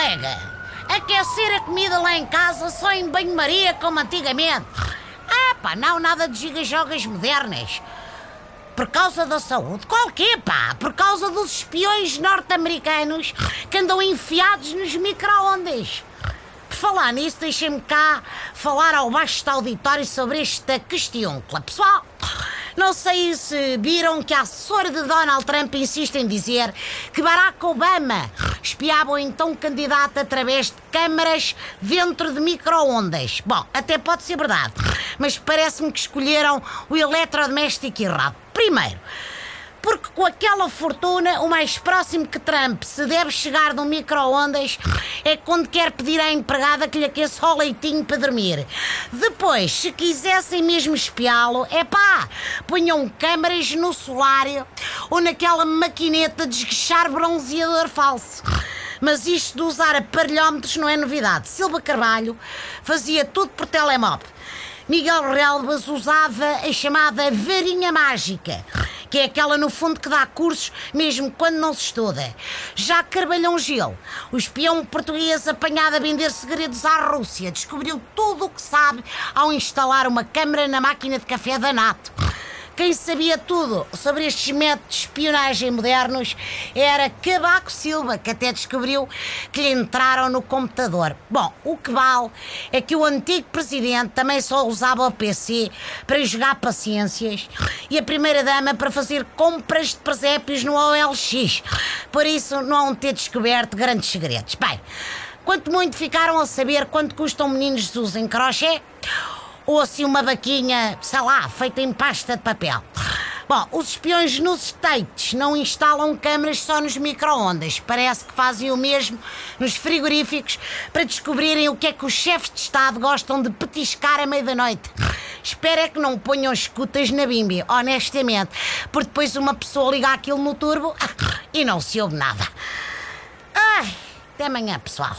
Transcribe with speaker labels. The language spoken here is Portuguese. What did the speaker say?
Speaker 1: colega. Aquecer a comida lá em casa só em banho-maria como antigamente. Ah, pá, não nada de gigas-jogas modernas. Por causa da saúde? Qual quê, pá? Por causa dos espiões norte-americanos que andam enfiados nos micro-ondas. Por falar nisso, deixem-me cá falar ao baixo auditório sobre esta questão. Pessoal, não sei se viram que a assessora de Donald Trump insiste em dizer que Barack Obama espiava o então candidato através de câmaras dentro de micro-ondas. Bom, até pode ser verdade, mas parece-me que escolheram o eletrodoméstico errado. Primeiro, porque com aquela fortuna, o mais próximo que Trump se deve chegar no micro-ondas é quando quer pedir à empregada que lhe aqueça o leitinho para dormir. Depois, se quisessem mesmo espiá-lo, é pá, punham câmaras no solário ou naquela maquineta de esguichar bronzeador falso. Mas isto de usar aparelhómetros não é novidade. Silva Carvalho fazia tudo por telemóvel. Miguel Relvas usava a chamada varinha mágica que é aquela no fundo que dá cursos mesmo quando não se estuda. Já Carvalhão Gil, o espião português apanhado a vender segredos à Rússia, descobriu tudo o que sabe ao instalar uma câmara na máquina de café da NATO. Quem sabia tudo sobre estes métodos de espionagem modernos era Cabaco Silva, que até descobriu que lhe entraram no computador. Bom, o que vale é que o antigo presidente também só usava o PC para jogar paciências e a primeira-dama para fazer compras de presépios no OLX. Por isso, não hão ter descoberto grandes segredos. Bem, quanto muito ficaram a saber quanto custam meninos Jesus em crochê? Ou assim uma vaquinha, sei lá, feita em pasta de papel. Bom, os espiões nos States não instalam câmaras só nos micro-ondas. Parece que fazem o mesmo nos frigoríficos para descobrirem o que é que os chefes de Estado gostam de petiscar à meia da noite. Espero é que não ponham escutas na bimbi, honestamente, porque depois uma pessoa liga aquilo no turbo e não se ouve nada. Ai, até amanhã, pessoal.